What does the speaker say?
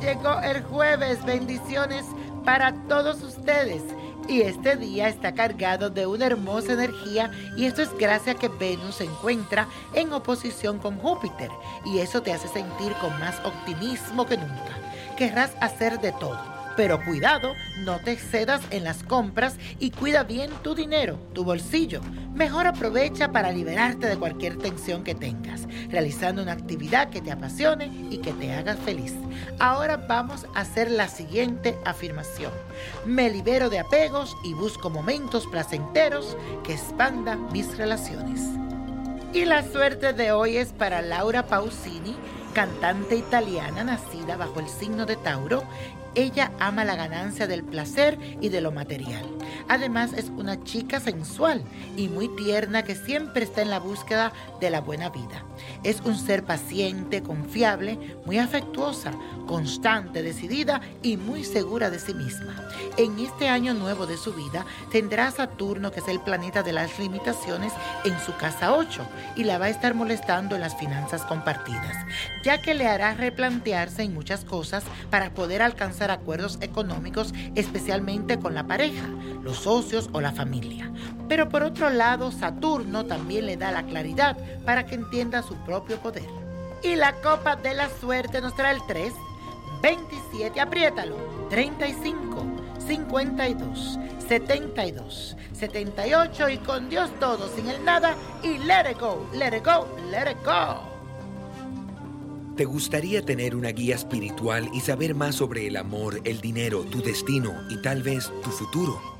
llegó el jueves. Bendiciones para todos ustedes. Y este día está cargado de una hermosa energía y esto es gracias a que Venus se encuentra en oposición con Júpiter y eso te hace sentir con más optimismo que nunca. Querrás hacer de todo pero cuidado, no te excedas en las compras y cuida bien tu dinero, tu bolsillo. Mejor aprovecha para liberarte de cualquier tensión que tengas, realizando una actividad que te apasione y que te haga feliz. Ahora vamos a hacer la siguiente afirmación. Me libero de apegos y busco momentos placenteros que expandan mis relaciones. Y la suerte de hoy es para Laura Pausini, cantante italiana nacida bajo el signo de Tauro ella ama la ganancia del placer y de lo material. Además es una chica sensual y muy tierna que siempre está en la búsqueda de la buena vida. Es un ser paciente, confiable, muy afectuosa, constante, decidida y muy segura de sí misma. En este año nuevo de su vida tendrá Saturno, que es el planeta de las limitaciones, en su casa 8 y la va a estar molestando en las finanzas compartidas, ya que le hará replantearse en muchas cosas para poder alcanzar acuerdos económicos, especialmente con la pareja, los socios o la familia. Pero por otro lado, Saturno también le da la claridad para que entienda su propio poder. Y la copa de la suerte nos trae el 3, 27, apriétalo, 35, 52, 72, 78 y con Dios todo, sin el nada y let it go, let it go, let it go. ¿Te gustaría tener una guía espiritual y saber más sobre el amor, el dinero, tu destino y tal vez tu futuro?